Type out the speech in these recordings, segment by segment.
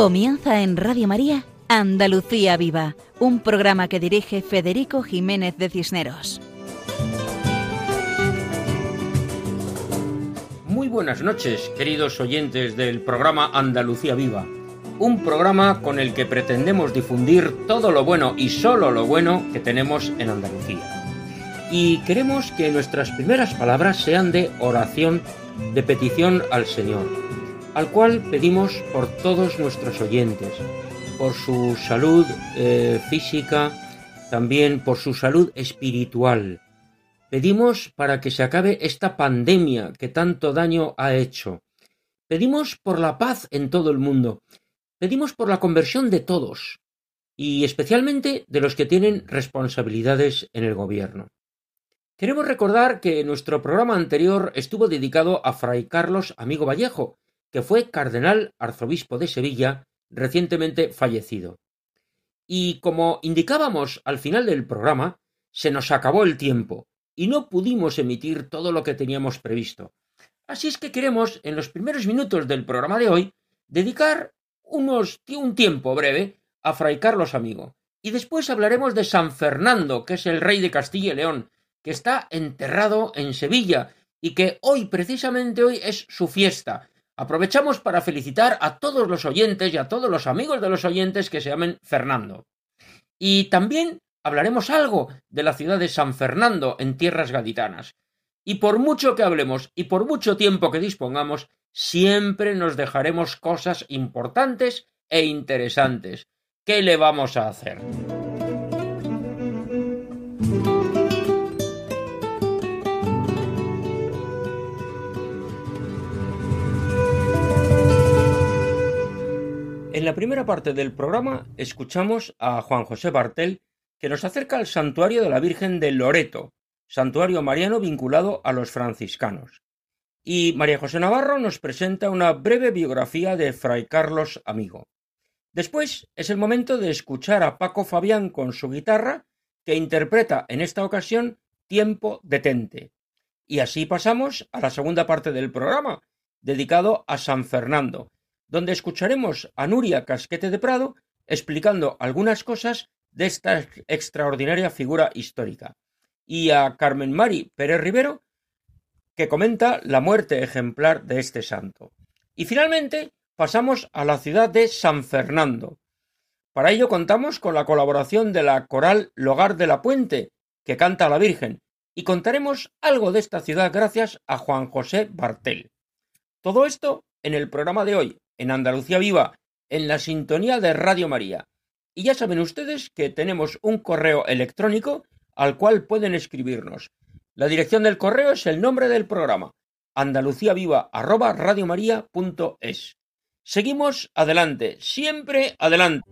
Comienza en Radio María Andalucía Viva, un programa que dirige Federico Jiménez de Cisneros. Muy buenas noches, queridos oyentes del programa Andalucía Viva, un programa con el que pretendemos difundir todo lo bueno y solo lo bueno que tenemos en Andalucía. Y queremos que nuestras primeras palabras sean de oración, de petición al Señor al cual pedimos por todos nuestros oyentes, por su salud eh, física, también por su salud espiritual. Pedimos para que se acabe esta pandemia que tanto daño ha hecho. Pedimos por la paz en todo el mundo. Pedimos por la conversión de todos, y especialmente de los que tienen responsabilidades en el gobierno. Queremos recordar que nuestro programa anterior estuvo dedicado a Fray Carlos Amigo Vallejo, que fue cardenal arzobispo de Sevilla, recientemente fallecido. Y como indicábamos al final del programa, se nos acabó el tiempo y no pudimos emitir todo lo que teníamos previsto. Así es que queremos, en los primeros minutos del programa de hoy, dedicar unos, un tiempo breve a Fray Carlos Amigo. Y después hablaremos de San Fernando, que es el rey de Castilla y León, que está enterrado en Sevilla y que hoy, precisamente hoy, es su fiesta. Aprovechamos para felicitar a todos los oyentes y a todos los amigos de los oyentes que se llamen Fernando. Y también hablaremos algo de la ciudad de San Fernando en tierras gaditanas. Y por mucho que hablemos y por mucho tiempo que dispongamos, siempre nos dejaremos cosas importantes e interesantes. ¿Qué le vamos a hacer? En la primera parte del programa escuchamos a Juan José Bartel que nos acerca al santuario de la Virgen de Loreto, santuario mariano vinculado a los franciscanos. Y María José Navarro nos presenta una breve biografía de Fray Carlos Amigo. Después es el momento de escuchar a Paco Fabián con su guitarra, que interpreta en esta ocasión Tiempo detente. Y así pasamos a la segunda parte del programa, dedicado a San Fernando, donde escucharemos a Nuria Casquete de Prado explicando algunas cosas de esta extraordinaria figura histórica, y a Carmen Mari Pérez Rivero, que comenta la muerte ejemplar de este santo. Y finalmente pasamos a la ciudad de San Fernando. Para ello contamos con la colaboración de la coral Logar de la Puente, que canta a la Virgen, y contaremos algo de esta ciudad gracias a Juan José Bartel. Todo esto en el programa de hoy, en Andalucía Viva, en la sintonía de Radio María. Y ya saben ustedes que tenemos un correo electrónico al cual pueden escribirnos. La dirección del correo es el nombre del programa, andaluciaviva@radiomaria.es. Seguimos adelante, siempre adelante.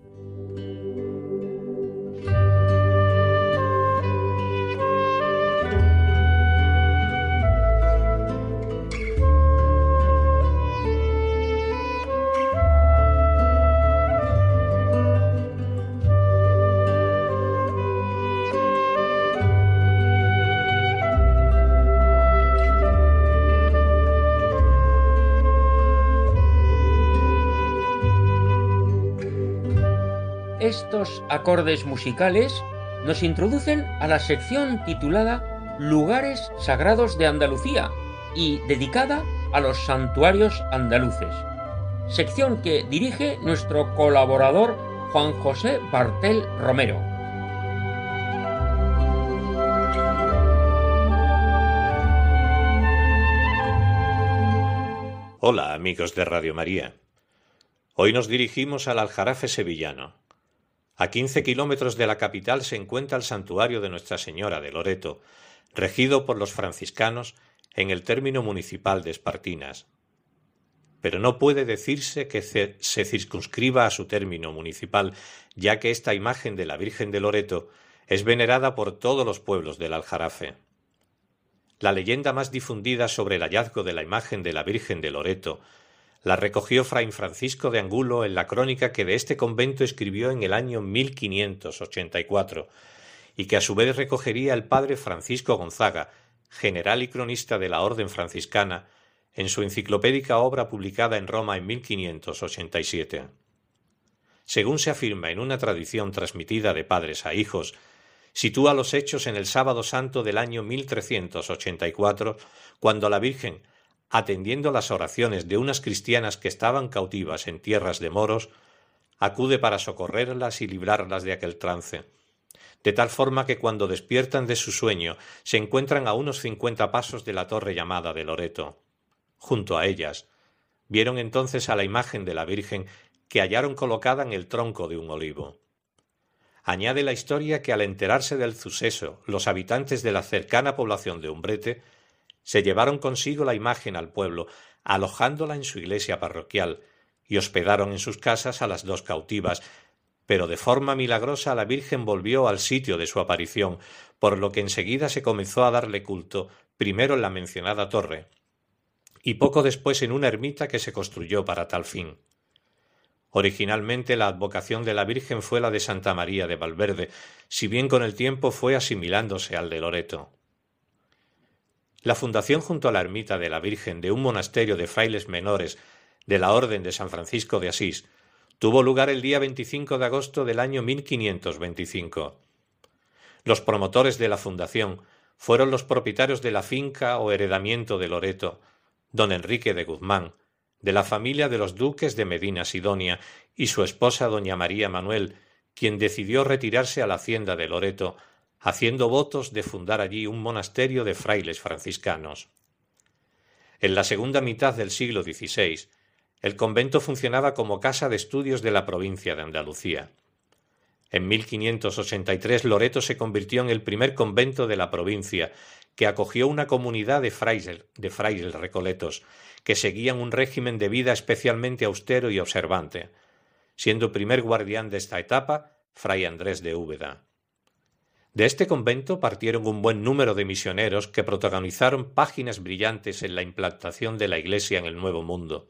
Acordes musicales nos introducen a la sección titulada Lugares Sagrados de Andalucía y dedicada a los santuarios andaluces, sección que dirige nuestro colaborador Juan José Bartel Romero. Hola amigos de Radio María. Hoy nos dirigimos al Aljarafe sevillano, a quince kilómetros de la capital se encuentra el santuario de Nuestra Señora de Loreto, regido por los franciscanos en el término municipal de Espartinas. Pero no puede decirse que se circunscriba a su término municipal, ya que esta imagen de la Virgen de Loreto es venerada por todos los pueblos del Aljarafe. La leyenda más difundida sobre el hallazgo de la imagen de la Virgen de Loreto la recogió Fray Francisco de Angulo en la crónica que de este convento escribió en el año 1584 y que a su vez recogería el padre Francisco Gonzaga, general y cronista de la Orden franciscana, en su enciclopédica obra publicada en Roma en 1587. según se afirma en una tradición transmitida de padres a hijos, sitúa los hechos en el sábado santo del año 1384, cuando la Virgen, atendiendo las oraciones de unas cristianas que estaban cautivas en tierras de moros, acude para socorrerlas y librarlas de aquel trance. De tal forma que cuando despiertan de su sueño se encuentran a unos cincuenta pasos de la torre llamada de Loreto. Junto a ellas, vieron entonces a la imagen de la Virgen que hallaron colocada en el tronco de un olivo. Añade la historia que al enterarse del suceso, los habitantes de la cercana población de Umbrete se llevaron consigo la imagen al pueblo, alojándola en su iglesia parroquial, y hospedaron en sus casas a las dos cautivas, pero de forma milagrosa la Virgen volvió al sitio de su aparición, por lo que enseguida se comenzó a darle culto, primero en la mencionada torre, y poco después en una ermita que se construyó para tal fin. Originalmente la advocación de la Virgen fue la de Santa María de Valverde, si bien con el tiempo fue asimilándose al de Loreto. La fundación junto a la ermita de la Virgen de un monasterio de frailes menores de la Orden de San Francisco de Asís tuvo lugar el día 25 de agosto del año 1525. Los promotores de la fundación fueron los propietarios de la finca o heredamiento de Loreto, don Enrique de Guzmán, de la familia de los duques de Medina Sidonia, y su esposa doña María Manuel, quien decidió retirarse a la hacienda de Loreto, haciendo votos de fundar allí un monasterio de frailes franciscanos. En la segunda mitad del siglo XVI, el convento funcionaba como casa de estudios de la provincia de Andalucía. En 1583 Loreto se convirtió en el primer convento de la provincia que acogió una comunidad de frailes, de frailes recoletos, que seguían un régimen de vida especialmente austero y observante, siendo primer guardián de esta etapa fray Andrés de Úbeda. De este convento partieron un buen número de misioneros que protagonizaron páginas brillantes en la implantación de la Iglesia en el Nuevo Mundo.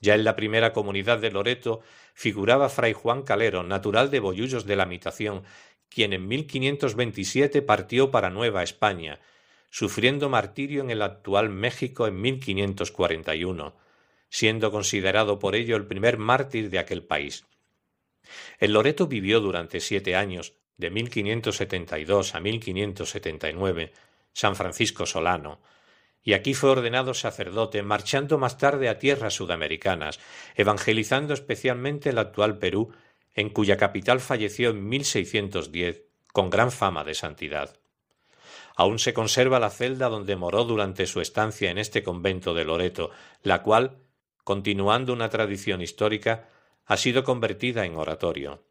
Ya en la primera comunidad de Loreto figuraba fray Juan Calero, natural de Bollullos de la Mitación, quien en 1527 partió para Nueva España, sufriendo martirio en el actual México en 1541, siendo considerado por ello el primer mártir de aquel país. En Loreto vivió durante siete años, de 1572 a 1579, San Francisco Solano, y aquí fue ordenado sacerdote, marchando más tarde a tierras sudamericanas, evangelizando especialmente el actual Perú, en cuya capital falleció en 1610 con gran fama de santidad. Aún se conserva la celda donde moró durante su estancia en este convento de Loreto, la cual, continuando una tradición histórica, ha sido convertida en oratorio.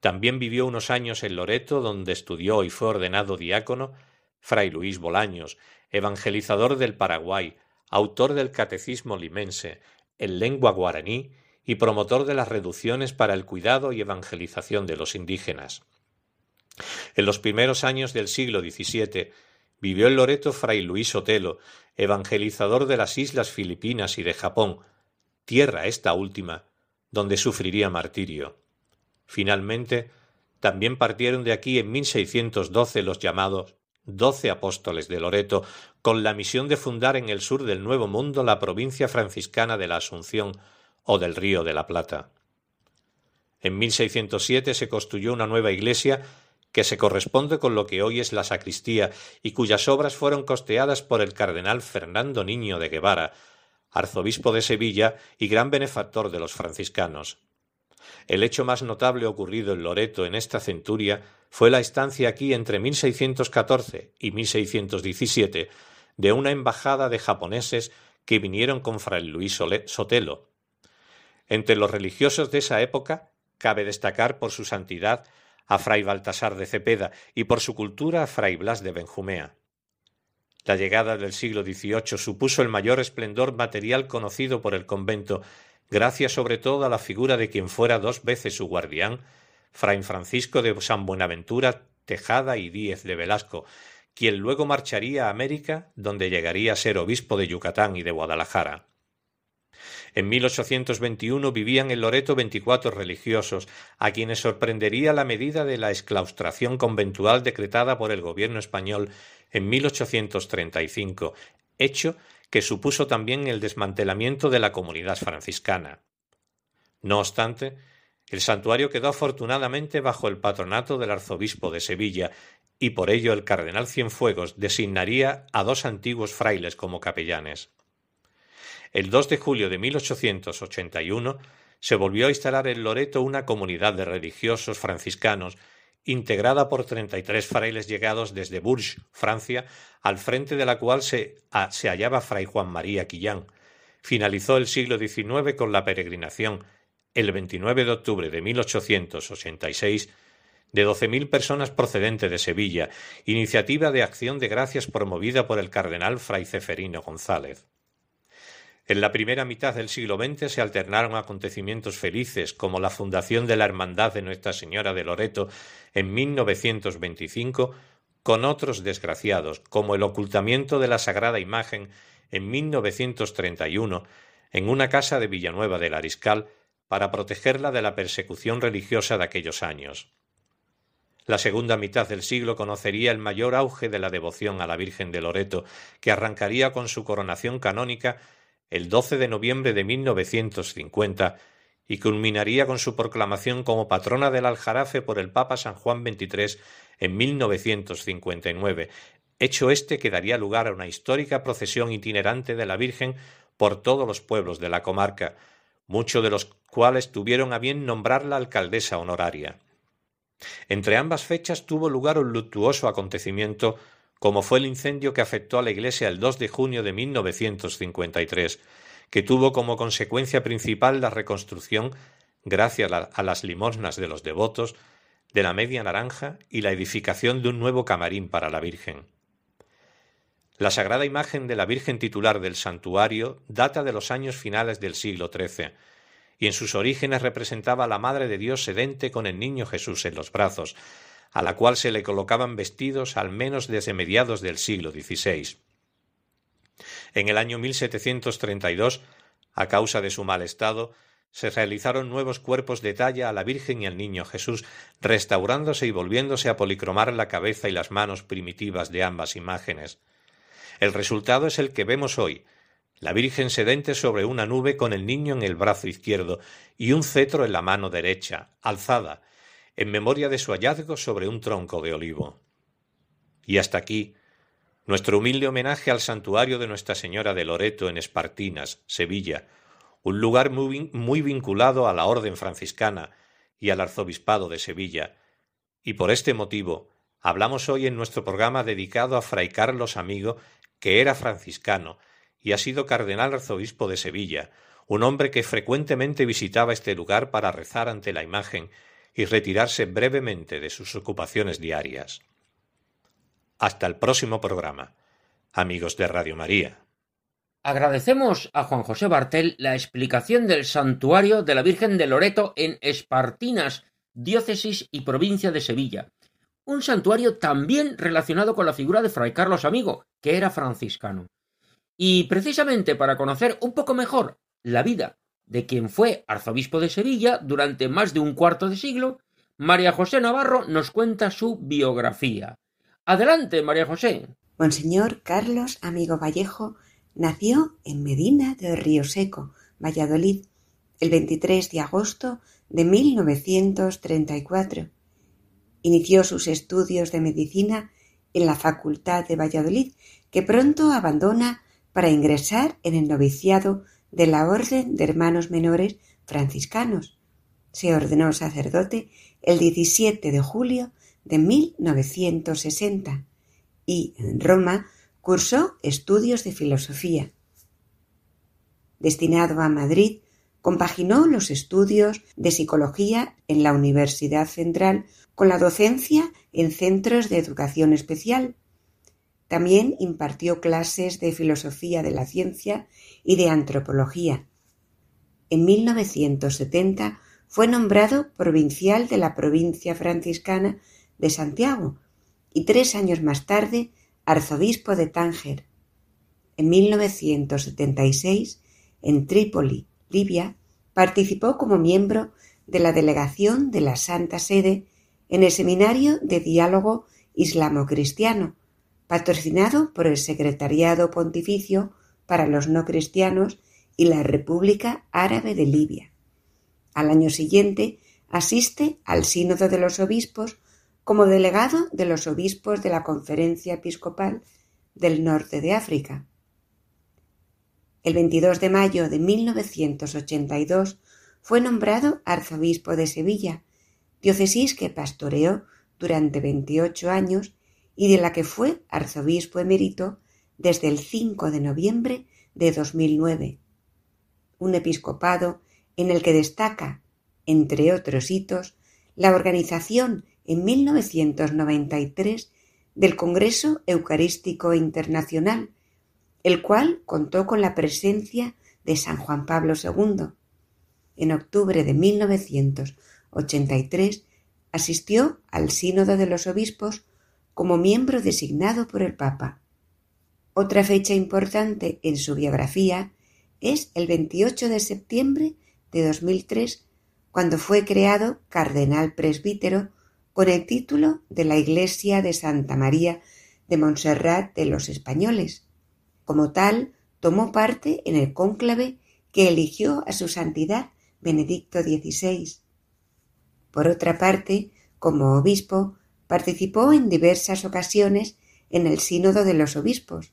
También vivió unos años en Loreto, donde estudió y fue ordenado diácono Fray Luis Bolaños, evangelizador del Paraguay, autor del Catecismo limense, en lengua guaraní y promotor de las reducciones para el cuidado y evangelización de los indígenas. En los primeros años del siglo XVII vivió en Loreto fray Luis Sotelo, evangelizador de las islas Filipinas y de Japón, tierra esta última, donde sufriría martirio. Finalmente, también partieron de aquí en 1612 los llamados doce apóstoles de Loreto, con la misión de fundar en el sur del Nuevo Mundo la provincia franciscana de la Asunción o del Río de la Plata. En 1607 se construyó una nueva iglesia que se corresponde con lo que hoy es la sacristía y cuyas obras fueron costeadas por el cardenal Fernando Niño de Guevara, arzobispo de Sevilla y gran benefactor de los franciscanos. El hecho más notable ocurrido en Loreto en esta centuria fue la estancia aquí entre 1614 y 1617 de una embajada de japoneses que vinieron con fray Luis Sotelo. Entre los religiosos de esa época cabe destacar por su santidad a fray Baltasar de Cepeda y por su cultura a fray Blas de Benjumea. La llegada del siglo XVIII supuso el mayor esplendor material conocido por el convento, gracias sobre todo a la figura de quien fuera dos veces su guardián, fray Francisco de San Buenaventura Tejada y Díez de Velasco, quien luego marcharía a América, donde llegaría a ser obispo de Yucatán y de Guadalajara. En 1821 vivían en Loreto veinticuatro religiosos, a quienes sorprendería la medida de la exclaustración conventual decretada por el gobierno español en 1835, hecho que supuso también el desmantelamiento de la comunidad franciscana. No obstante, El santuario quedó afortunadamente bajo el patronato del arzobispo de Sevilla y por ello el cardenal Cienfuegos designaría a dos antiguos frailes como capellanes. El 2 de julio de 1881 se volvió a instalar en Loreto una comunidad de religiosos franciscanos integrada por treinta y tres frailes llegados desde Bourges, Francia, al frente de la cual se, se hallaba fray Juan María Quillán. Finalizó el siglo XIX con la peregrinación, el 29 de octubre de 1886, de doce mil personas procedentes de Sevilla, iniciativa de acción de gracias promovida por el cardenal fray Ceferino González. En la primera mitad del siglo XX se alternaron acontecimientos felices como la fundación de la Hermandad de Nuestra Señora de Loreto en 1925 con otros desgraciados como el ocultamiento de la Sagrada Imagen en 1931 en una casa de Villanueva del Ariscal para protegerla de la persecución religiosa de aquellos años. La segunda mitad del siglo conocería el mayor auge de la devoción a la Virgen de Loreto, que arrancaría con su coronación canónica el 12 de noviembre de 1950 y culminaría con su proclamación como patrona del Aljarafe por el Papa San Juan XXIII en 1959, hecho este que daría lugar a una histórica procesión itinerante de la Virgen por todos los pueblos de la comarca, muchos de los cuales tuvieron a bien nombrarla alcaldesa honoraria. Entre ambas fechas tuvo lugar un luctuoso acontecimiento como fue el incendio que afectó a la iglesia el 2 de junio de 1953, que tuvo como consecuencia principal la reconstrucción, gracias a las limosnas de los devotos, de la media naranja y la edificación de un nuevo camarín para la Virgen. La sagrada imagen de la Virgen titular del santuario data de los años finales del siglo XIII, y en sus orígenes representaba a la Madre de Dios sedente con el niño Jesús en los brazos, a la cual se le colocaban vestidos al menos desde mediados del siglo XVI. En el año 1732, a causa de su mal estado, se realizaron nuevos cuerpos de talla a la Virgen y al Niño Jesús, restaurándose y volviéndose a policromar la cabeza y las manos primitivas de ambas imágenes. El resultado es el que vemos hoy, la Virgen sedente sobre una nube con el niño en el brazo izquierdo y un cetro en la mano derecha, alzada, en memoria de su hallazgo sobre un tronco de olivo. Y hasta aquí nuestro humilde homenaje al santuario de Nuestra Señora de Loreto en Espartinas, Sevilla, un lugar muy, vinculado a la orden franciscana y al arzobispado de Sevilla, y por este motivo hablamos hoy en nuestro programa dedicado a Fray Carlos Amigo, que era franciscano y ha sido cardenal arzobispo de Sevilla, un hombre que frecuentemente visitaba este lugar para rezar ante la imagen y retirarse brevemente de sus ocupaciones diarias. Hasta el próximo programa. Amigos de Radio María. Agradecemos a Juan José Bartel la explicación del santuario de la Virgen de Loreto en Espartinas, diócesis y provincia de Sevilla. Un santuario también relacionado con la figura de Fray Carlos Amigo, que era franciscano. Y precisamente para conocer un poco mejor la vida de quien fue arzobispo de Sevilla durante más de un cuarto de siglo, María José Navarro nos cuenta su biografía. Adelante, María José. Monseñor Carlos Amigo Vallejo nació en Medina de Río Seco, Valladolid, el 23 de agosto de 1934. Inició sus estudios de medicina en la Facultad de Valladolid, que pronto abandona para ingresar en el noviciado de la Orden de Hermanos Menores Franciscanos. Se ordenó sacerdote el 17 de julio de 1960 y en Roma cursó estudios de filosofía. Destinado a Madrid, compaginó los estudios de psicología en la Universidad Central con la docencia en centros de educación especial. También impartió clases de filosofía de la ciencia y de antropología. En 1970 fue nombrado provincial de la provincia franciscana de Santiago y tres años más tarde arzobispo de Tánger. En 1976, en Trípoli, Libia, participó como miembro de la delegación de la Santa Sede en el Seminario de Diálogo Islamo-Cristiano, patrocinado por el Secretariado Pontificio para los no cristianos y la República Árabe de Libia. Al año siguiente asiste al Sínodo de los Obispos como delegado de los obispos de la Conferencia Episcopal del Norte de África. El 22 de mayo de 1982 fue nombrado arzobispo de Sevilla, diócesis que pastoreó durante 28 años y de la que fue arzobispo emérito desde el 5 de noviembre de 2009. Un episcopado en el que destaca, entre otros hitos, la organización en 1993 del Congreso Eucarístico Internacional, el cual contó con la presencia de San Juan Pablo II. En octubre de 1983 asistió al Sínodo de los Obispos como miembro designado por el Papa. Otra fecha importante en su biografía es el 28 de septiembre de 2003, cuando fue creado cardenal presbítero con el título de la Iglesia de Santa María de Montserrat de los Españoles. Como tal, tomó parte en el cónclave que eligió a su santidad Benedicto XVI. Por otra parte, como obispo, participó en diversas ocasiones en el Sínodo de los Obispos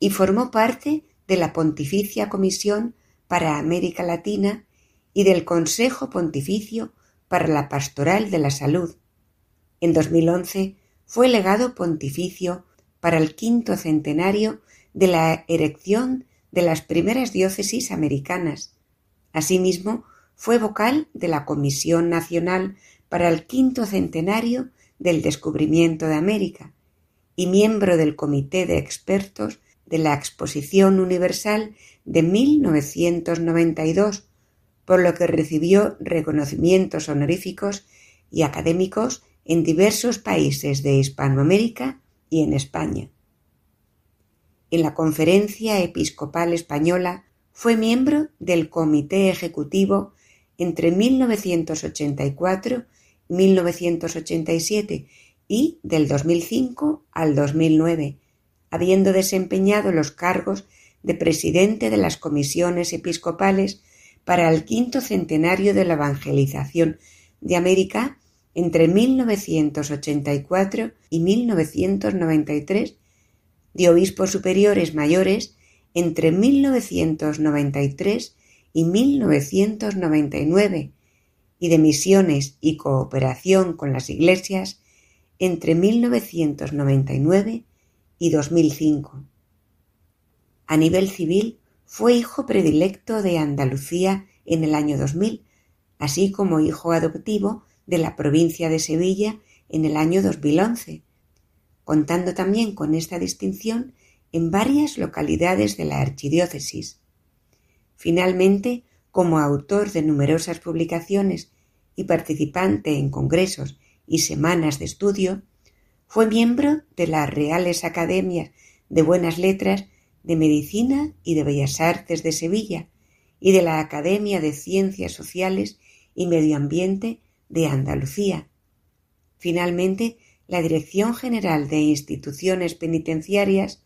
y formó parte de la Pontificia Comisión para América Latina y del Consejo Pontificio para la Pastoral de la Salud. En 2011 fue legado pontificio para el quinto centenario de la erección de las primeras diócesis americanas. Asimismo, fue vocal de la Comisión Nacional para el quinto centenario del descubrimiento de América y miembro del Comité de Expertos de la Exposición Universal de 1992, por lo que recibió reconocimientos honoríficos y académicos en diversos países de Hispanoamérica y en España. En la Conferencia Episcopal Española fue miembro del Comité Ejecutivo entre 1984 y 1987 y del 2005 al 2009, habiendo desempeñado los cargos de presidente de las comisiones episcopales para el quinto centenario de la evangelización de América entre 1984 y 1993, de obispos superiores mayores entre 1993 y 1999 y de misiones y cooperación con las iglesias entre 1999 y 2005. A nivel civil fue hijo predilecto de Andalucía en el año 2000, así como hijo adoptivo de la provincia de Sevilla en el año 2011, contando también con esta distinción en varias localidades de la archidiócesis. Finalmente, como autor de numerosas publicaciones y participante en congresos y semanas de estudio, fue miembro de las Reales Academias de Buenas Letras de Medicina y de Bellas Artes de Sevilla y de la Academia de Ciencias Sociales y Medio Ambiente de Andalucía. Finalmente, la Dirección General de Instituciones Penitenciarias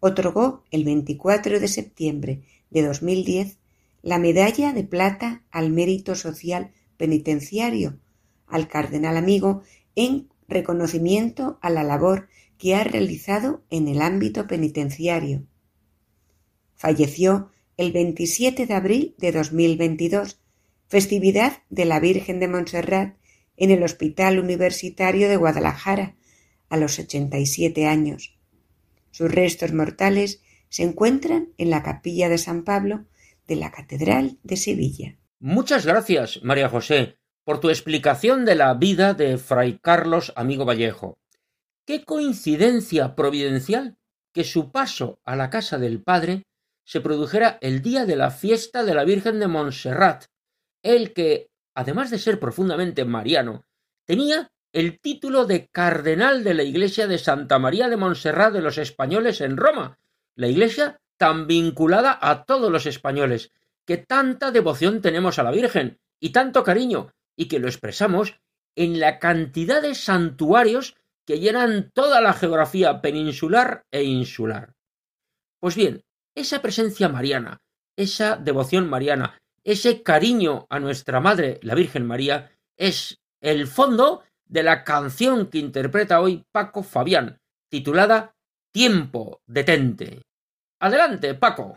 otorgó el 24 de septiembre de 2010 la Medalla de Plata al Mérito Social Penitenciario al Cardenal Amigo en reconocimiento a la labor que ha realizado en el ámbito penitenciario. Falleció el 27 de abril de 2022, festividad de la Virgen de Montserrat en el Hospital Universitario de Guadalajara, a los 87 años. Sus restos mortales se encuentran en la capilla de San Pablo de la Catedral de Sevilla. Muchas gracias, María José, por tu explicación de la vida de Fray Carlos Amigo Vallejo. Qué coincidencia providencial que su paso a la casa del Padre se produjera el día de la fiesta de la Virgen de Montserrat, el que, además de ser profundamente mariano, tenía el título de cardenal de la iglesia de Santa María de Montserrat de los españoles en Roma, la iglesia tan vinculada a todos los españoles, que tanta devoción tenemos a la Virgen y tanto cariño, y que lo expresamos en la cantidad de santuarios que llenan toda la geografía peninsular e insular. Pues bien, esa presencia mariana, esa devoción mariana, ese cariño a nuestra Madre, la Virgen María, Es el fondo de la canción que interpreta hoy Paco Fabián, titulada Tiempo detente. Adelante, Paco.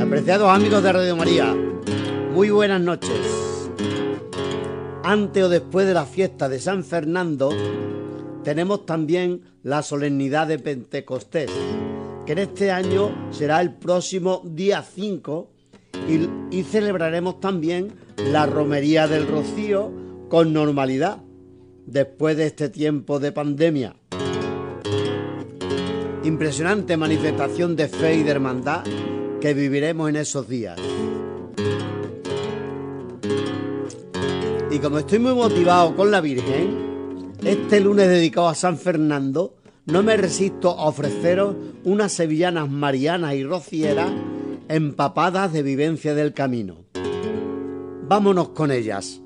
Apreciados amigos de Radio María, muy buenas noches. Ante o después de la fiesta de San Fernando, tenemos también la solemnidad de Pentecostés, que en este año será el próximo día 5 y, celebraremos también la romería del Rocío con normalidad, después de este tiempo de pandemia. Impresionante manifestación de fe y de hermandad que viviremos en esos días. Y como estoy muy motivado con la Virgen, este lunes dedicado a San Fernando, no me resisto a ofreceros unas sevillanas marianas y rocieras empapadas de vivencia del camino. Vámonos con ellas.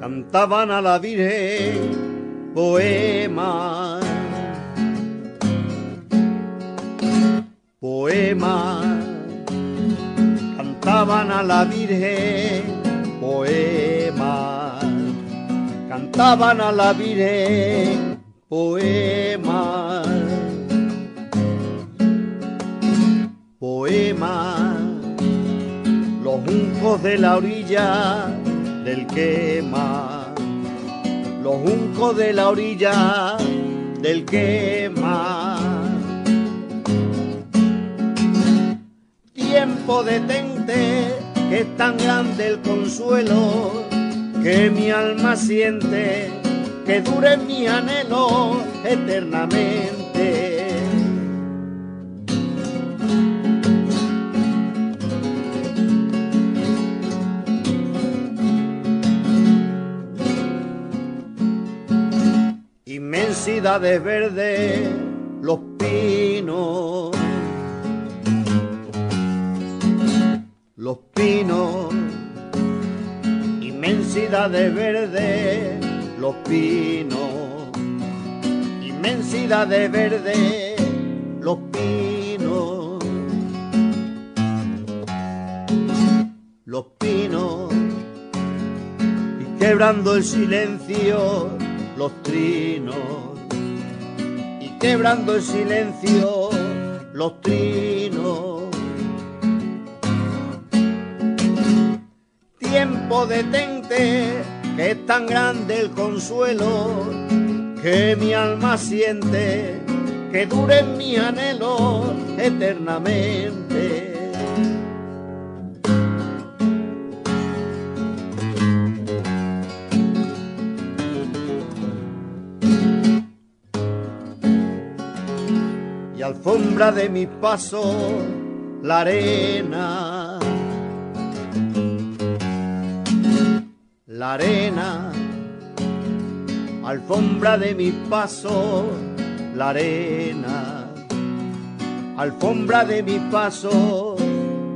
Cantaban a la Virgen poemas poema, cantaban a la Virgen poema, cantaban a la Virgen poema, poema, los juncos de la orilla del quema, los juncos de la orilla del quema. Tiempo detente, que es tan grande el consuelo que mi alma siente, que dure mi anhelo eternamente. Inmensidades verdes, los pinos los pinos, inmensidad de verde, los pinos, inmensidad de verde, los pinos, los pinos, y quebrando el silencio, los trinos, y quebrando el silencio, los trinos tiempo detente, que es tan grande el consuelo que mi alma siente, que dure mi anhelo eternamente. Y alfombra de mi paso la arena la arena, alfombra de mi paso, la arena, alfombra de mi paso,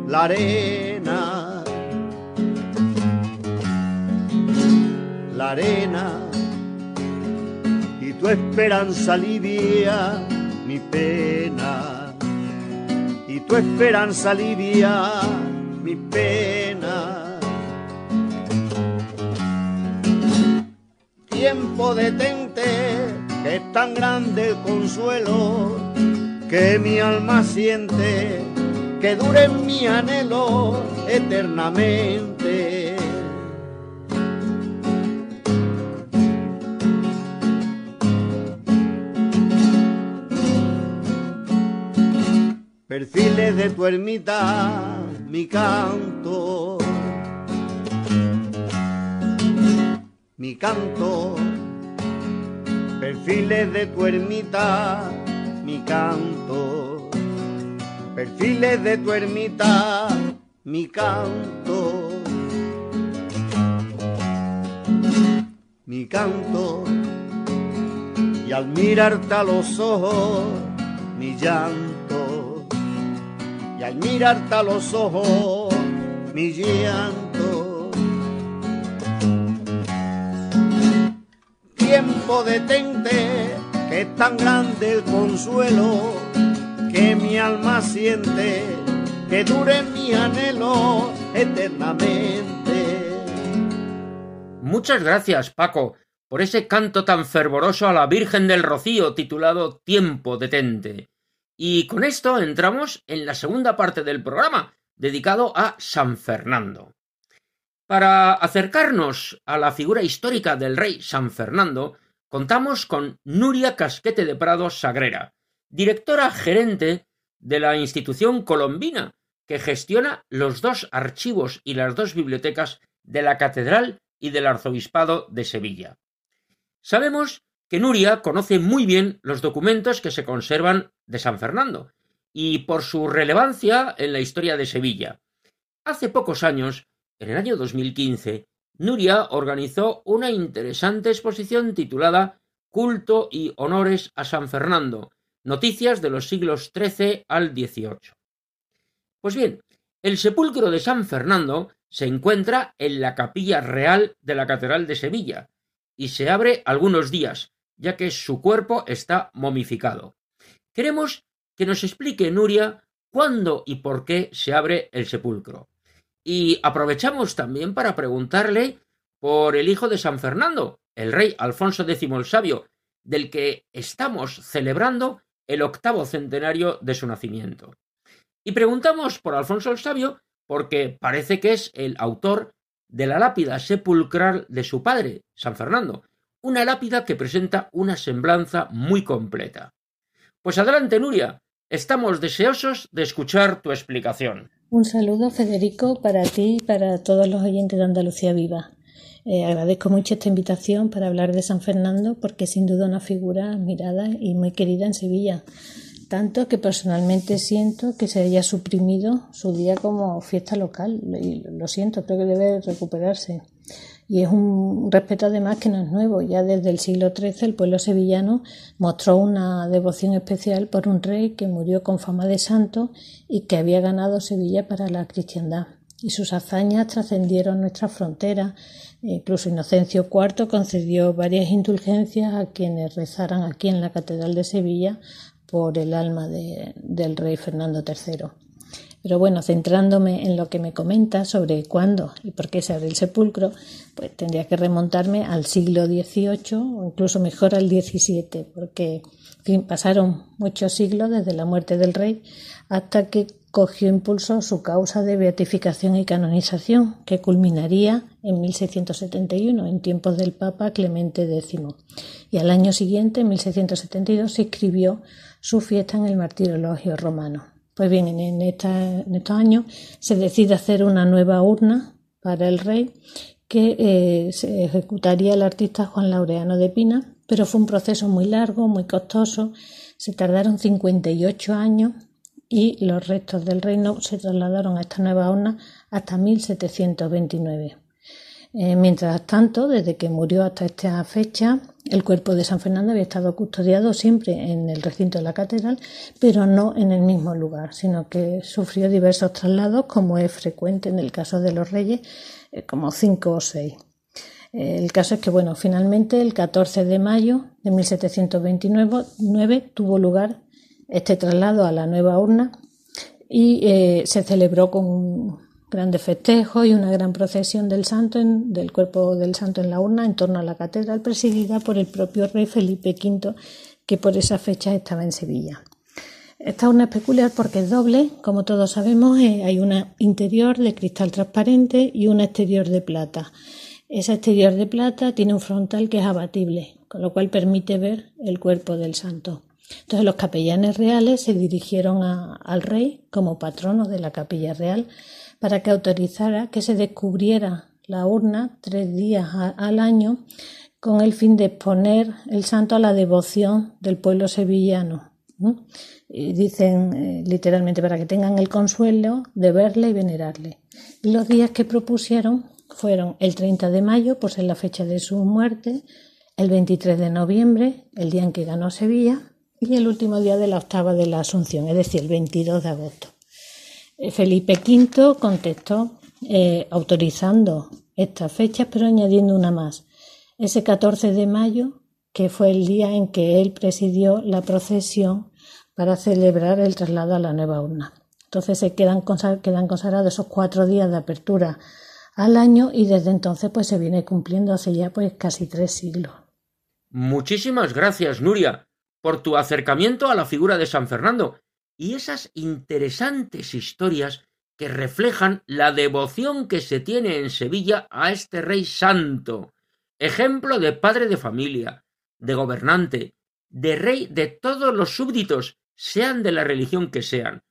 la arena, la arena, y tu esperanza alivia mi pena, y tu esperanza alivia mi pena tiempo detente, es tan grande el consuelo que mi alma siente, que dure mi anhelo eternamente. Perfiles de tu ermita, mi canto mi canto, perfiles de tu ermita, mi canto, perfiles de tu ermita, mi canto, mi canto, y al mirarte a los ojos, mi llanto. Y al mirarte a los ojos, mi llanto. Detente, que es tan grande el consuelo que mi alma siente, que dure mi anhelo eternamente. Muchas gracias, Paco, por ese canto tan fervoroso a la Virgen del Rocío titulado Tiempo detente. Y con esto entramos en la segunda parte del programa, dedicado a San Fernando. Para acercarnos a la figura histórica del rey San Fernando, contamos con Nuria Casquete de Prado Sagrera, directora gerente de la institución colombina, que gestiona los dos archivos y las dos bibliotecas de la Catedral y del Arzobispado de Sevilla. Sabemos que Nuria conoce muy bien los documentos que se conservan de San Fernando y por su relevancia en la historia de Sevilla. Hace pocos años, en el año 2015, Nuria organizó una interesante exposición titulada Culto y honores a San Fernando, noticias de los siglos XIII al XVIII. Pues bien, el sepulcro de San Fernando se encuentra en la capilla real de la Catedral de Sevilla y se abre algunos días, ya que su cuerpo está momificado. Queremos que nos explique Nuria cuándo y por qué se abre el sepulcro. Y aprovechamos también para preguntarle por el hijo de San Fernando, el rey Alfonso X el Sabio, del que estamos celebrando el octavo centenario de su nacimiento. Y preguntamos por Alfonso el Sabio porque parece que es el autor de la lápida sepulcral de su padre, San Fernando, una lápida que presenta una semblanza muy completa. Pues adelante, Nuria, estamos deseosos de escuchar tu explicación. Un saludo, Federico, para ti y para todos los oyentes de Andalucía Viva. Eh, agradezco mucho esta invitación para hablar de San Fernando porque sin duda una figura admirada y muy querida en Sevilla tanto que personalmente siento que se haya suprimido su día como fiesta local y lo siento, creo que debe recuperarse. Y es un respeto además que no es nuevo, ya desde el siglo XIII el pueblo sevillano mostró una devoción especial por un rey que murió con fama de santo y que había ganado Sevilla para la cristiandad. Y sus hazañas trascendieron nuestras fronteras. Incluso Inocencio IV concedió varias indulgencias a quienes rezaran aquí en la Catedral de Sevilla por el alma del rey Fernando III. Pero bueno, centrándome en lo que me comenta sobre cuándo y por qué se abre el sepulcro, pues tendría que remontarme al siglo XVIII o incluso mejor al XVII, porque pasaron muchos siglos desde la muerte del rey hasta que cogió impulso su causa de beatificación y canonización, que culminaría en 1671, en tiempos del Papa Clemente X. Y al año siguiente, en 1672, se escribió su fiesta en el martirologio romano. Pues bien, en, estos años se decide hacer una nueva urna para el rey que eh, se ejecutaría el artista Juan Laureano de Pina, pero fue un proceso muy largo, muy costoso, se tardaron 58 años y los restos del reino se trasladaron a esta nueva urna hasta 1729. Eh, mientras tanto, desde que murió hasta esta fecha, el cuerpo de San Fernando había estado custodiado siempre en el recinto de la catedral, pero no en el mismo lugar, sino que sufrió diversos traslados, como es frecuente en el caso de los reyes, eh, como cinco o seis. El caso es que, bueno, finalmente el 14 de mayo de 1729 tuvo lugar este traslado a la nueva urna y eh, se celebró con grandes festejos y una gran procesión del santo del cuerpo del santo en la urna en torno a la catedral presidida por el propio rey Felipe V que por esa fecha estaba en Sevilla. Esta urna es peculiar porque es doble, como todos sabemos, eh, hay una interior de cristal transparente y una exterior de plata. Esa exterior de plata tiene un frontal que es abatible, con lo cual permite ver el cuerpo del santo. Entonces los capellanes reales se dirigieron al rey como patrono de la capilla real para que autorizara que se descubriera la urna tres días al año con el fin de exponer el santo a la devoción del pueblo sevillano. Y dicen eh, literalmente para que tengan el consuelo de verle y venerarle. Y los días que propusieron fueron el 30 de mayo, por ser la fecha de su muerte, el 23 de noviembre, el día en que ganó Sevilla, y el último día de la octava de la Asunción, es decir, el 22 de agosto. Eh, Felipe V contestó eh, autorizando estas fechas, pero añadiendo una más. Ese 14 de mayo, que fue el día en que él presidió la procesión para celebrar el traslado a la nueva urna. Entonces se quedan, quedan consagrados esos cuatro días de apertura al año y desde entonces pues se viene cumpliendo hace ya pues casi tres siglos. Muchísimas gracias, Nuria, por tu acercamiento a la figura de San Fernando y esas interesantes historias que reflejan la devoción que se tiene en Sevilla a este rey santo, ejemplo de padre de familia, de gobernante, de rey de todos los súbditos, sean de la religión que sean.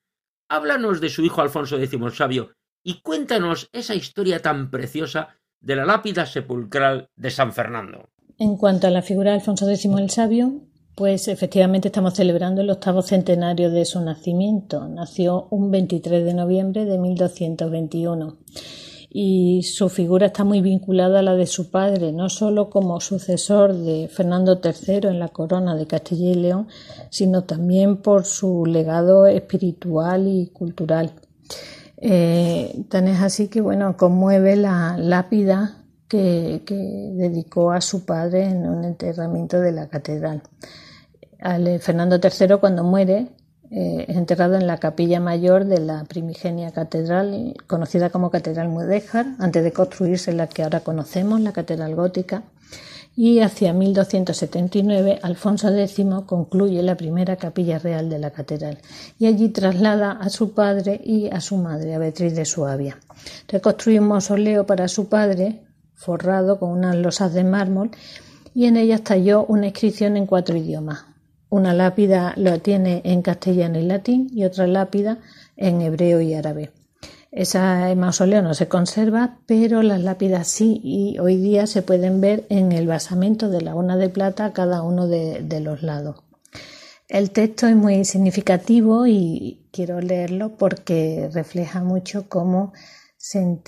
Háblanos de su hijo Alfonso X el Sabio y cuéntanos esa historia tan preciosa de la lápida sepulcral de San Fernando. En cuanto a la figura de Alfonso X el Sabio, pues efectivamente estamos celebrando el octavo centenario de su nacimiento. Nació un 23 de noviembre de 1221 y su figura está muy vinculada a la de su padre, no solo como sucesor de Fernando III en la corona de Castilla y León, sino también por su legado espiritual y cultural. Eh, tan es así que bueno, conmueve la lápida que, dedicó a su padre en un enterramiento de la catedral. Eh, Fernando III, cuando muere, eh, es enterrado en la capilla mayor de la primigenia catedral, conocida como Catedral Mudéjar, antes de construirse la que ahora conocemos, la Catedral Gótica. Y hacia 1279, Alfonso X concluye la primera capilla real de la catedral y allí traslada a su padre y a su madre, a Beatriz de Suabia. Reconstruye un mausoleo para su padre, forrado con unas losas de mármol y en ellas talló una inscripción en cuatro idiomas. Una lápida lo tiene en castellano y latín y otra lápida en hebreo y árabe. Esa mausoleo no se conserva, pero las lápidas sí y hoy día se pueden ver en el basamento de la una de plata a cada uno de, de los lados. El texto es muy significativo y quiero leerlo porque refleja mucho cómo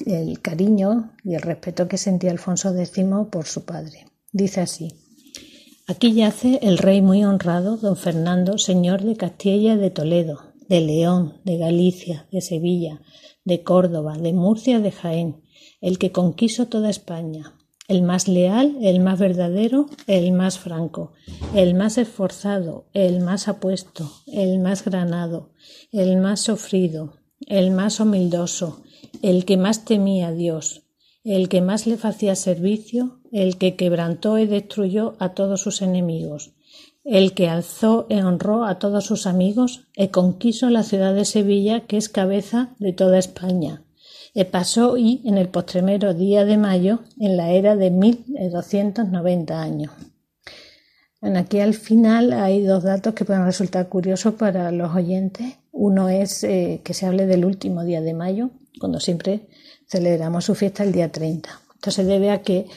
el cariño y el respeto que sentía Alfonso X por su padre. Dice así. Aquí yace el rey muy honrado, don Fernando, señor de Castilla y de Toledo, de León, de Galicia, de Sevilla, de Córdoba, de Murcia, de Jaén, el que conquiso toda España, el más leal, el más verdadero, el más franco, el más esforzado, el más apuesto, el más granado, el más sufrido, el más humildoso, el que más temía a Dios, el que más le hacía servicio, el que quebrantó y destruyó a todos sus enemigos, el que alzó e honró a todos sus amigos e conquiso la ciudad de Sevilla, que es cabeza de toda España. E pasó y en el postremero día de mayo, en la era de 1290 años. Bueno, aquí al final hay dos datos que pueden resultar curiosos para los oyentes. Uno es eh, que se hable del último día de mayo, cuando siempre celebramos su fiesta el día 30. Esto se debe a que,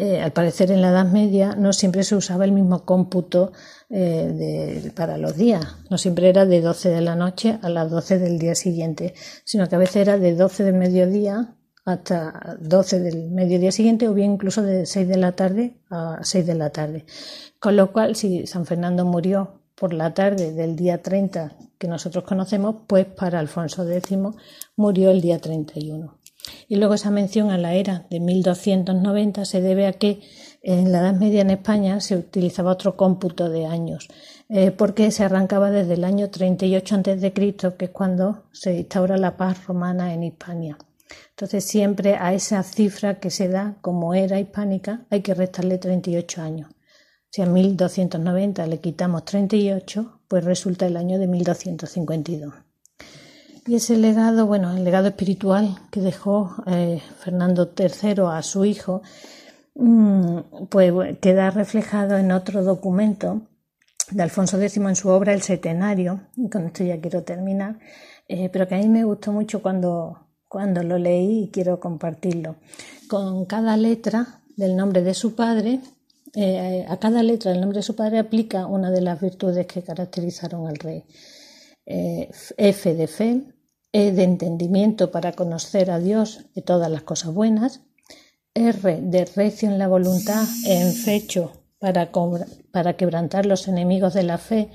eh, al parecer, en la Edad Media no siempre se usaba el mismo cómputo eh, para los días. No siempre era de 12 de la noche a las 12 del día siguiente, sino que a veces era de 12 del mediodía hasta 12 del mediodía siguiente o bien incluso de 6 de la tarde a 6 de la tarde. Con lo cual, si San Fernando murió por la tarde del día 30 que nosotros conocemos, pues para Alfonso X murió el día 31. Y luego esa mención a la era de 1290 se debe a que en la Edad Media en España se utilizaba otro cómputo de años, eh, porque se arrancaba desde el año 38 a.C., que es cuando se instaura la paz romana en Hispania. Entonces siempre a esa cifra que se da como era hispánica hay que restarle 38 años. Si a 1290 le quitamos 38, pues resulta el año de 1252. Y ese legado, bueno, el legado espiritual que dejó eh, Fernando III a su hijo, mm, pues queda reflejado en otro documento de Alfonso X en su obra El Setenario, y con esto ya quiero terminar, eh, pero que a mí me gustó mucho cuando, cuando lo leí y quiero compartirlo. Con cada letra del nombre de su padre, eh, a cada letra del nombre de su padre aplica una de las virtudes que caracterizaron al rey. F de fe, E de entendimiento para conocer a Dios y todas las cosas buenas, R de recio en la voluntad e en fecho para, para quebrantar los enemigos de la fe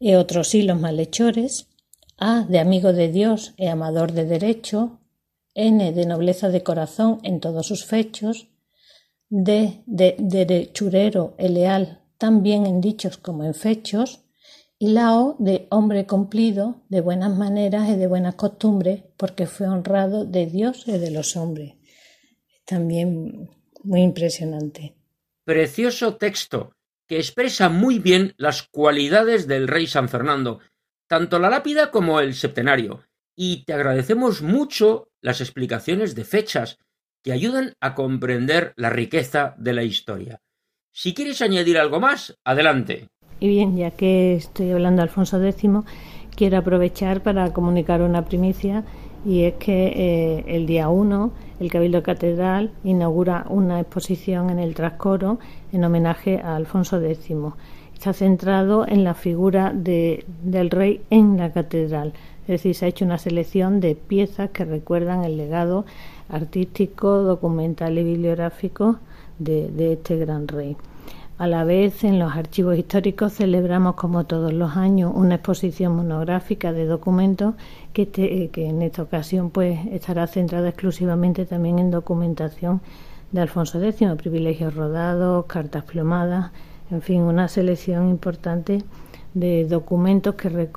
E otros sí los malhechores, A de amigo de Dios e amador de derecho, N de nobleza de corazón en todos sus fechos, D de derechurero e leal también en dichos como en fechos, y la O de hombre cumplido, de buenas maneras y de buenas costumbres, porque fue honrado de Dios y de los hombres. También muy impresionante. Precioso texto que expresa muy bien las cualidades del rey San Fernando, tanto la lápida como el septenario, y te agradecemos mucho las explicaciones de fechas que ayudan a comprender la riqueza de la historia. Si quieres añadir algo más, adelante. Y bien, ya que estoy hablando de Alfonso X, quiero aprovechar para comunicar una primicia y es que eh, el día 1 el Cabildo Catedral inaugura una exposición en el Trascoro en homenaje a Alfonso X. Está centrado en la figura de, del rey en la catedral, es decir, se ha hecho una selección de piezas que recuerdan el legado artístico, documental y bibliográfico de, de este gran rey. A la vez, en los archivos históricos celebramos, como todos los años, una exposición monográfica de documentos que, este, que en esta ocasión pues, estará centrada exclusivamente también en documentación de Alfonso X, privilegios rodados, cartas plomadas, en fin, una selección importante de documentos que,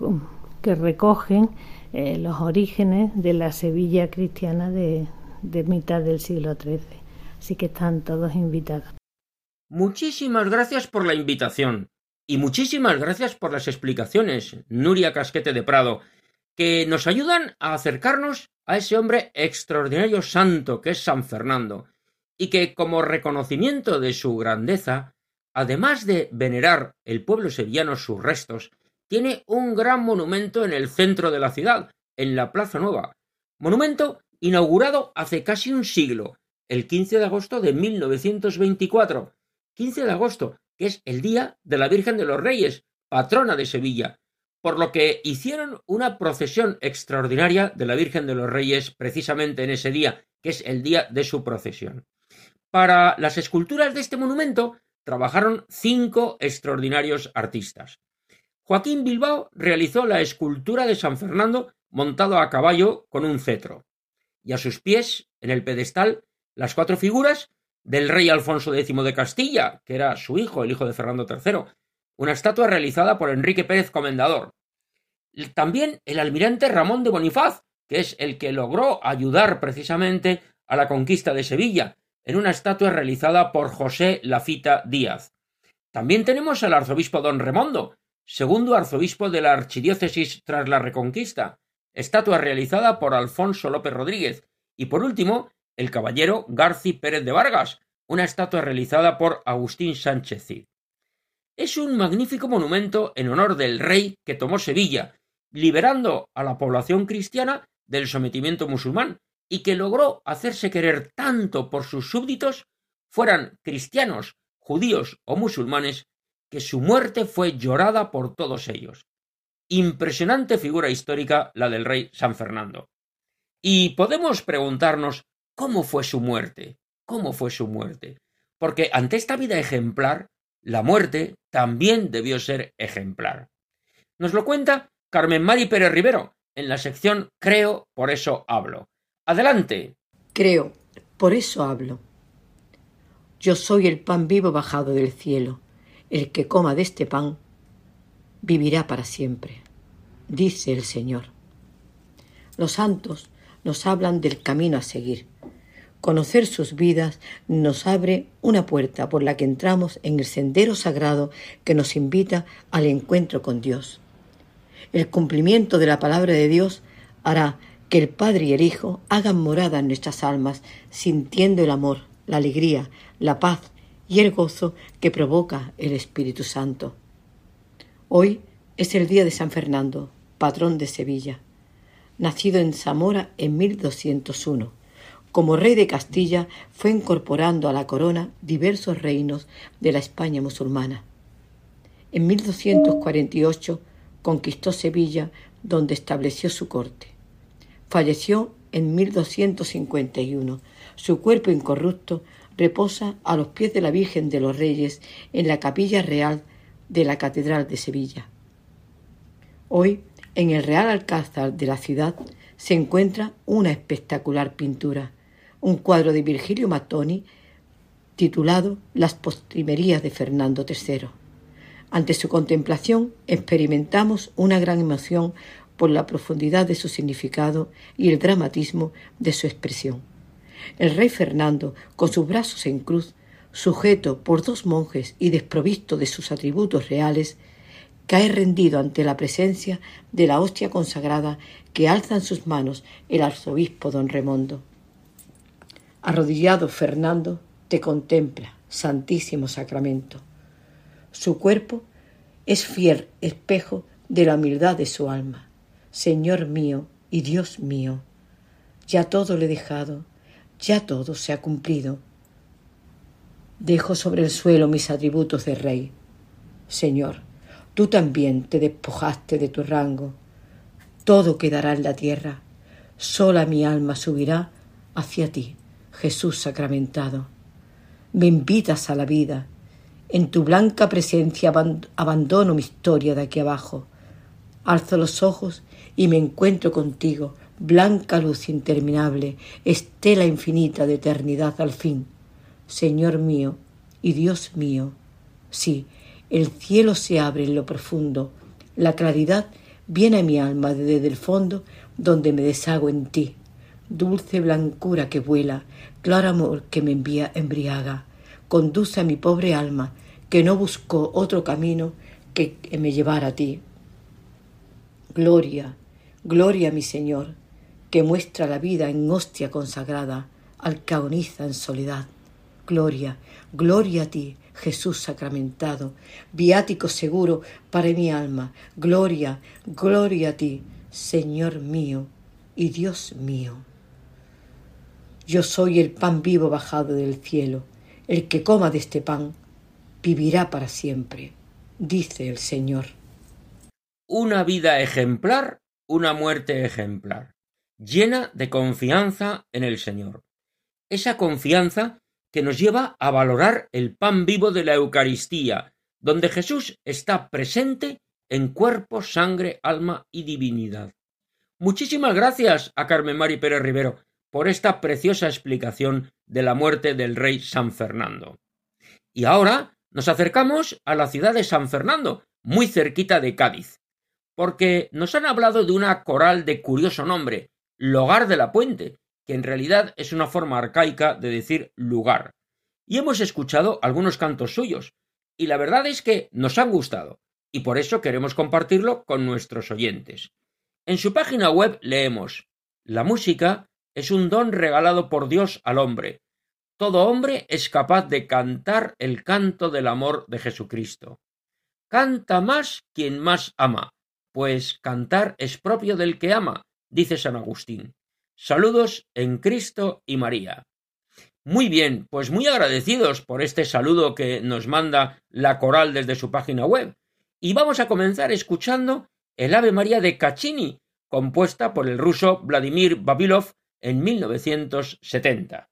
que recogen eh, los orígenes de la Sevilla cristiana de, de mitad del siglo XIII. Así que están todos invitados. Muchísimas gracias por la invitación y muchísimas gracias por las explicaciones, Nuria Casquete de Prado, que nos ayudan a acercarnos a ese hombre extraordinario santo que es San Fernando, y que como reconocimiento de su grandeza, además de venerar el pueblo sevillano sus restos, tiene un gran monumento en el centro de la ciudad, en la Plaza Nueva, monumento inaugurado hace casi un siglo, el 15 de agosto de 1924, 15 de agosto, que es el día de la Virgen de los Reyes, patrona de Sevilla, por lo que hicieron una procesión extraordinaria de la Virgen de los Reyes precisamente en ese día, que es el día de su procesión. Para las esculturas de este monumento trabajaron cinco extraordinarios artistas. Joaquín Bilbao realizó la escultura de San Fernando montado a caballo con un cetro, y a sus pies, en el pedestal, las cuatro figuras del rey Alfonso X de Castilla, que era su hijo, el hijo de Fernando III, una estatua realizada por Enrique Pérez Comendador. También el almirante Ramón de Bonifaz, que es el que logró ayudar precisamente a la conquista de Sevilla, en una estatua realizada por José Lafita Díaz. También tenemos al arzobispo don Remondo, segundo arzobispo de la archidiócesis tras la Reconquista, estatua realizada por Alfonso López Rodríguez, y por último, el caballero Garci Pérez de Vargas, una estatua realizada por Agustín Sánchez Cid. Es un magnífico monumento en honor del rey que tomó Sevilla, liberando a la población cristiana del sometimiento musulmán y que logró hacerse querer tanto por sus súbditos, fueran cristianos, judíos o musulmanes, que su muerte fue llorada por todos ellos. Impresionante figura histórica la del rey San Fernando. Y podemos preguntarnos cómo fue su muerte, cómo fue su muerte. Porque ante esta vida ejemplar, la muerte también debió ser ejemplar. Nos lo cuenta Carmen Mari Pérez Rivero en la sección Creo, por eso hablo. Adelante. Creo, por eso hablo. Yo soy el pan vivo bajado del cielo. El que coma de este pan vivirá para siempre, dice el Señor. Los santos nos hablan del camino a seguir. Conocer sus vidas nos abre una puerta por la que entramos en el sendero sagrado que nos invita al encuentro con Dios. El cumplimiento de la palabra de Dios hará que el Padre y el Hijo hagan morada en nuestras almas, sintiendo el amor, la alegría, la paz y el gozo que provoca el Espíritu Santo. Hoy es el día de San Fernando, patrón de Sevilla, nacido en Zamora en 1201 como rey de Castilla fue incorporando a la corona diversos reinos de la España musulmana. En 1248 conquistó Sevilla, donde estableció su corte. Falleció en 1251. Su cuerpo incorrupto reposa a los pies de la Virgen de los Reyes en la capilla real de la Catedral de Sevilla. Hoy, en el Real Alcázar de la ciudad, se encuentra una espectacular pintura, un cuadro de Virgilio Mattoni titulado Las postrimerías de Fernando III. Ante su contemplación experimentamos una gran emoción por la profundidad de su significado y el dramatismo de su expresión. El rey Fernando, con sus brazos en cruz, sujeto por dos monjes y desprovisto de sus atributos reales, cae rendido ante la presencia de la hostia consagrada que alza en sus manos el arzobispo don Remondo. Arrodillado Fernando te contempla, Santísimo Sacramento. Su cuerpo es fiel espejo de la humildad de su alma. Señor mío y Dios mío, ya todo le he dejado, ya todo se ha cumplido. Dejo sobre el suelo mis atributos de rey. Señor, tú también te despojaste de tu rango. Todo quedará en la tierra. Sola mi alma subirá hacia ti, Jesús sacramentado. Me invitas a la vida. En tu blanca presencia abandono mi historia de aquí abajo. Alzo los ojos y me encuentro contigo, blanca luz interminable, estela infinita de eternidad al fin. Señor mío y Dios mío, sí, el cielo se abre en lo profundo, la claridad viene a mi alma desde el fondo donde me deshago en ti. Dulce blancura que vuela, claro amor que me envía embriaga, conduce a mi pobre alma que no buscó otro camino que me llevara a ti. Gloria, gloria mi Señor, que muestra la vida en hostia consagrada al que agoniza en soledad. Gloria, gloria a ti, Jesús sacramentado, viático seguro para mi alma. Gloria, gloria a ti, Señor mío y Dios mío. Yo soy el pan vivo bajado del cielo. El que coma de este pan vivirá para siempre, dice el Señor. Una vida ejemplar, una muerte ejemplar, llena de confianza en el Señor. Esa confianza que nos lleva a valorar el pan vivo de la Eucaristía, donde Jesús está presente en cuerpo, sangre, alma y divinidad. Muchísimas gracias a Carmen Mari Pérez Rivero por esta preciosa explicación de la muerte del rey San Fernando. Y ahora nos acercamos a la ciudad de San Fernando, muy cerquita de Cádiz, porque nos han hablado de una coral de curioso nombre, Logar de la Puente, que en realidad es una forma arcaica de decir lugar. Y hemos escuchado algunos cantos suyos, y la verdad es que nos han gustado, y por eso queremos compartirlo con nuestros oyentes. En su página web leemos La música es un don regalado por Dios al hombre. Todo hombre es capaz de cantar el canto del amor de Jesucristo. Canta más quien más ama, pues cantar es propio del que ama, dice San Agustín. Saludos en Cristo y María. Muy bien, pues muy agradecidos por este saludo que nos manda la coral desde su página web. Y vamos a comenzar escuchando el Ave María de Caccini, compuesta por el ruso Vladimir Babilov en 1970.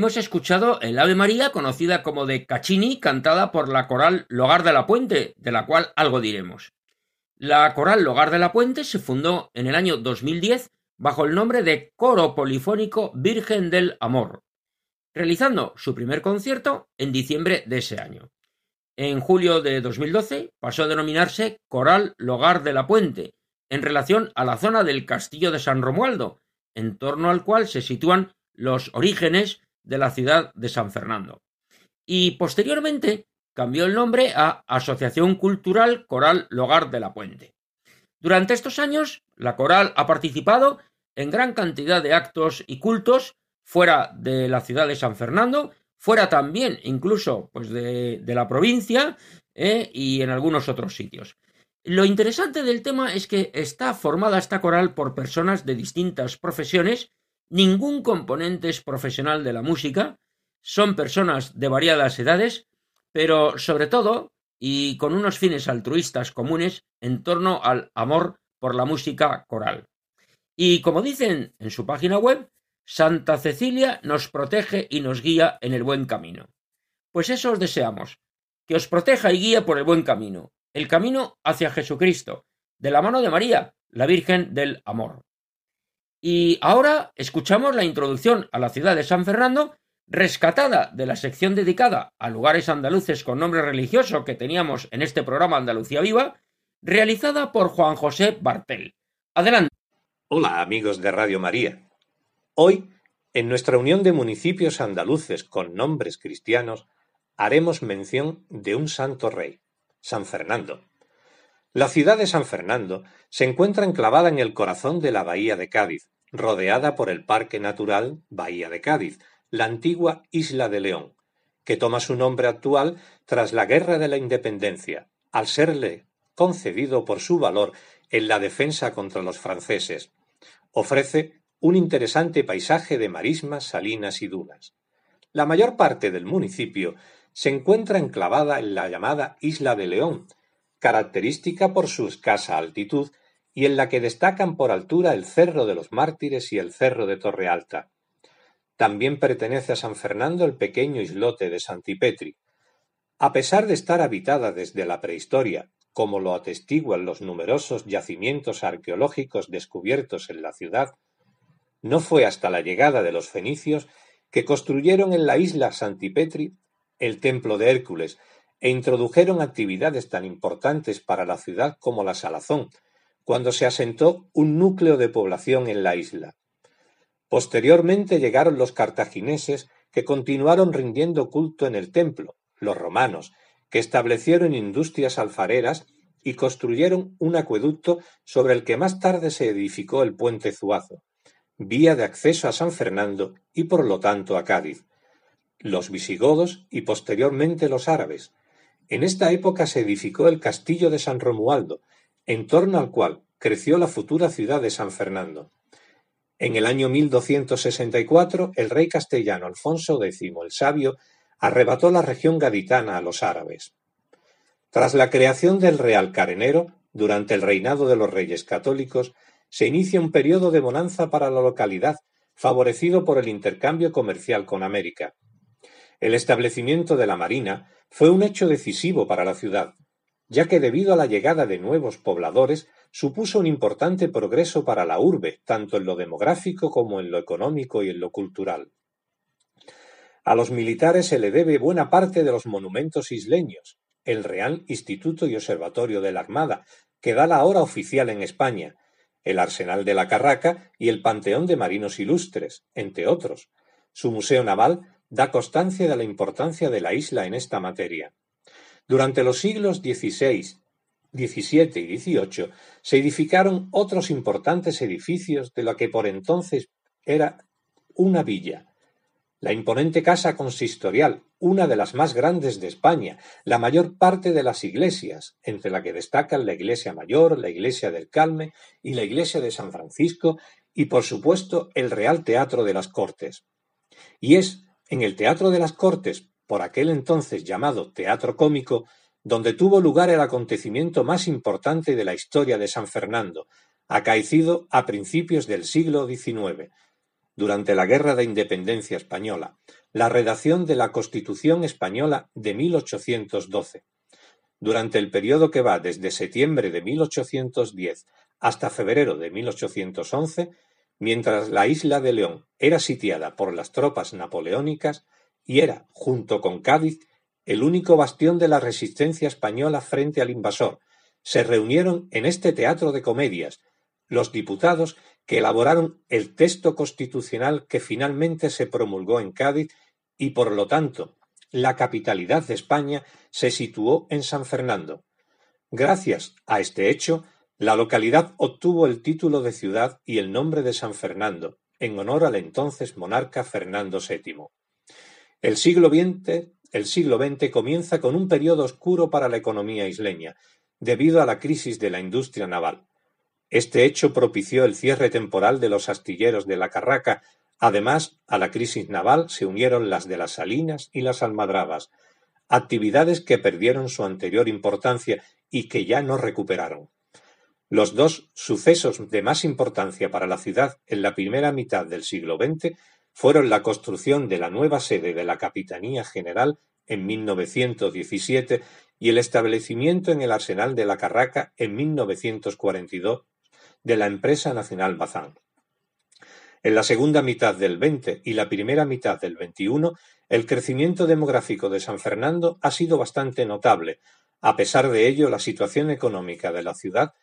Hemos escuchado el Ave María, conocida como de Caccini, cantada por la coral Logar de la Puente, de la cual algo diremos. La coral Logar de la Puente se fundó en el año 2010 bajo el nombre de Coro Polifónico Virgen del Amor, realizando su primer concierto en diciembre de ese año. En julio de 2012 pasó a denominarse Coral Logar de la Puente, en relación a la zona del Castillo de San Romualdo, en torno al cual se sitúan los orígenes de la ciudad de San Fernando. Y posteriormente cambió el nombre a Asociación Cultural Coral Logar de la Puente. Durante estos años, la coral ha participado en gran cantidad de actos y cultos fuera de la ciudad de San Fernando, fuera también incluso pues de, la provincia eh, y en algunos otros sitios. Lo interesante del tema es que está formada esta coral por personas de distintas profesiones Ningún componente es profesional de la música, son personas de variadas edades, pero sobre todo, y con unos fines altruistas comunes en torno al amor por la música coral. Y como dicen en su página web, Santa Cecilia nos protege y nos guía en el buen camino. Pues eso os deseamos, que os proteja y guíe por el buen camino, el camino hacia Jesucristo, de la mano de María, la Virgen del Amor. Y ahora escuchamos la introducción a la ciudad de San Fernando, rescatada de la sección dedicada a lugares andaluces con nombre religioso que teníamos en este programa Andalucía Viva, realizada por Juan José Bartel. Adelante. Hola amigos de Radio María. Hoy, en nuestra unión de municipios andaluces con nombres cristianos, haremos mención de un santo rey, San Fernando. La ciudad de San Fernando se encuentra enclavada en el corazón de la bahía de Cádiz, rodeada por el Parque Natural Bahía de Cádiz, la antigua Isla de León, que toma su nombre actual tras la Guerra de la Independencia, al serle concedido por su valor en la defensa contra los franceses. Ofrece un interesante paisaje de marismas, salinas y dunas. La mayor parte del municipio se encuentra enclavada en la llamada Isla de León, característica por su escasa altitud y en la que destacan por altura el Cerro de los Mártires y el Cerro de Torre Alta. También pertenece a San Fernando el pequeño islote de Santipetri. A pesar de estar habitada desde la prehistoria, como lo atestiguan los numerosos yacimientos arqueológicos descubiertos en la ciudad, no fue hasta la llegada de los fenicios que construyeron en la isla Santipetri el templo de Hércules, e introdujeron actividades tan importantes para la ciudad como la salazón, cuando se asentó un núcleo de población en la isla. Posteriormente llegaron los cartagineses que continuaron rindiendo culto en el templo, los romanos, que establecieron industrias alfareras y construyeron un acueducto sobre el que más tarde se edificó el puente Zuazo, vía de acceso a San Fernando y por lo tanto a Cádiz. Los visigodos y posteriormente los árabes, en esta época se edificó el castillo de San Romualdo, en torno al cual creció la futura ciudad de San Fernando. En el año 1264, el rey castellano Alfonso X el Sabio arrebató la región gaditana a los árabes. Tras la creación del Real Carenero, durante el reinado de los reyes católicos, se inicia un periodo de bonanza para la localidad, favorecido por el intercambio comercial con América. El establecimiento de la Marina fue un hecho decisivo para la ciudad, ya que debido a la llegada de nuevos pobladores supuso un importante progreso para la urbe, tanto en lo demográfico como en lo económico y en lo cultural. A los militares se le debe buena parte de los monumentos isleños, el Real Instituto y Observatorio de la Armada, que da la hora oficial en España, el Arsenal de la Carraca y el Panteón de Marinos Ilustres, entre otros. Su Museo Naval da constancia de la importancia de la isla en esta materia. Durante los siglos XVI, XVII y XVIII se edificaron otros importantes edificios de lo que por entonces era una villa. La imponente casa consistorial, una de las más grandes de España, la mayor parte de las iglesias, entre la que destacan la iglesia mayor, la iglesia del Calme y la iglesia de San Francisco, y por supuesto el Real Teatro de las Cortes. Y es en el Teatro de las Cortes, por aquel entonces llamado Teatro Cómico, donde tuvo lugar el acontecimiento más importante de la historia de San Fernando, acaecido a principios del siglo XIX, durante la Guerra de Independencia Española, la redacción de la Constitución española de 1812. Durante el periodo que va desde septiembre de 1810 hasta febrero de 1811, mientras la isla de León era sitiada por las tropas napoleónicas y era, junto con Cádiz, el único bastión de la resistencia española frente al invasor, se reunieron en este teatro de comedias los diputados que elaboraron el texto constitucional que finalmente se promulgó en Cádiz y, por lo tanto, la capitalidad de España se situó en San Fernando. Gracias a este hecho, la localidad obtuvo el título de ciudad y el nombre de San Fernando, en honor al entonces monarca Fernando VII. El siglo XX, el siglo XX comienza con un periodo oscuro para la economía isleña, debido a la crisis de la industria naval. Este hecho propició el cierre temporal de los astilleros de la Carraca. Además, a la crisis naval se unieron las de las Salinas y las Almadrabas, actividades que perdieron su anterior importancia y que ya no recuperaron. Los dos sucesos de más importancia para la ciudad en la primera mitad del siglo XX fueron la construcción de la nueva sede de la Capitanía General en 1917 y el establecimiento en el Arsenal de la Carraca en 1942 de la empresa nacional Bazán. En la segunda mitad del XX y la primera mitad del XXI, el crecimiento demográfico de San Fernando ha sido bastante notable. A pesar de ello, la situación económica de la ciudad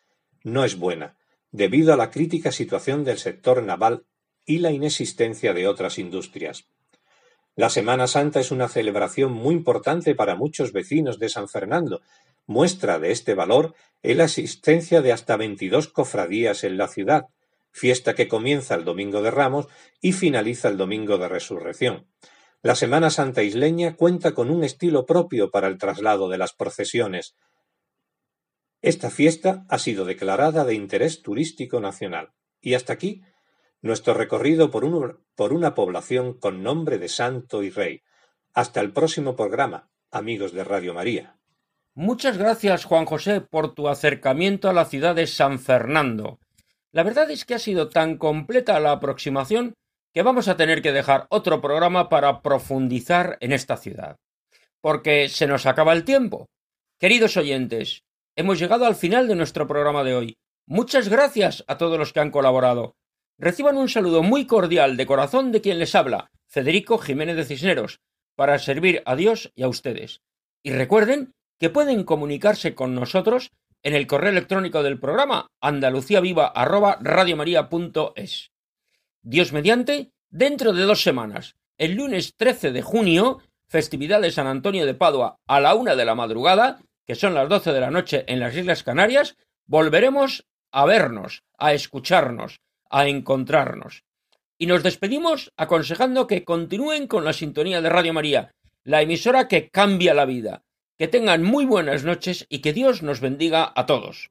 no es buena, debido a la crítica situación del sector naval y la inexistencia de otras industrias. La Semana Santa es una celebración muy importante para muchos vecinos de San Fernando. Muestra de este valor es la existencia de hasta 22 cofradías en la ciudad, fiesta que comienza el Domingo de Ramos y finaliza el Domingo de Resurrección. La Semana Santa isleña cuenta con un estilo propio para el traslado de las procesiones. Esta fiesta ha sido declarada de interés turístico nacional. Y hasta aquí nuestro recorrido por, una población con nombre de santo y rey. Hasta el próximo programa, amigos de Radio María. Muchas gracias, Juan José, por tu acercamiento a la ciudad de San Fernando. La verdad es que ha sido tan completa la aproximación que vamos a tener que dejar otro programa para profundizar en esta ciudad. Porque se nos acaba el tiempo. Queridos oyentes, hemos llegado al final de nuestro programa de hoy. Muchas gracias a todos los que han colaborado. Reciban un saludo muy cordial de corazón de quien les habla, Federico Jiménez de Cisneros, para servir a Dios y a ustedes. Y recuerden que pueden comunicarse con nosotros en el correo electrónico del programa andaluciaviva@radiomaria.es. Dios mediante, dentro de dos semanas, el lunes 13 de junio, festividad de San Antonio de Padua a la una de la madrugada, que son las doce de la noche en las Islas Canarias, volveremos a vernos, a escucharnos, a encontrarnos. Y nos despedimos aconsejando que continúen con la sintonía de Radio María, la emisora que cambia la vida. Que tengan muy buenas noches y que Dios nos bendiga a todos.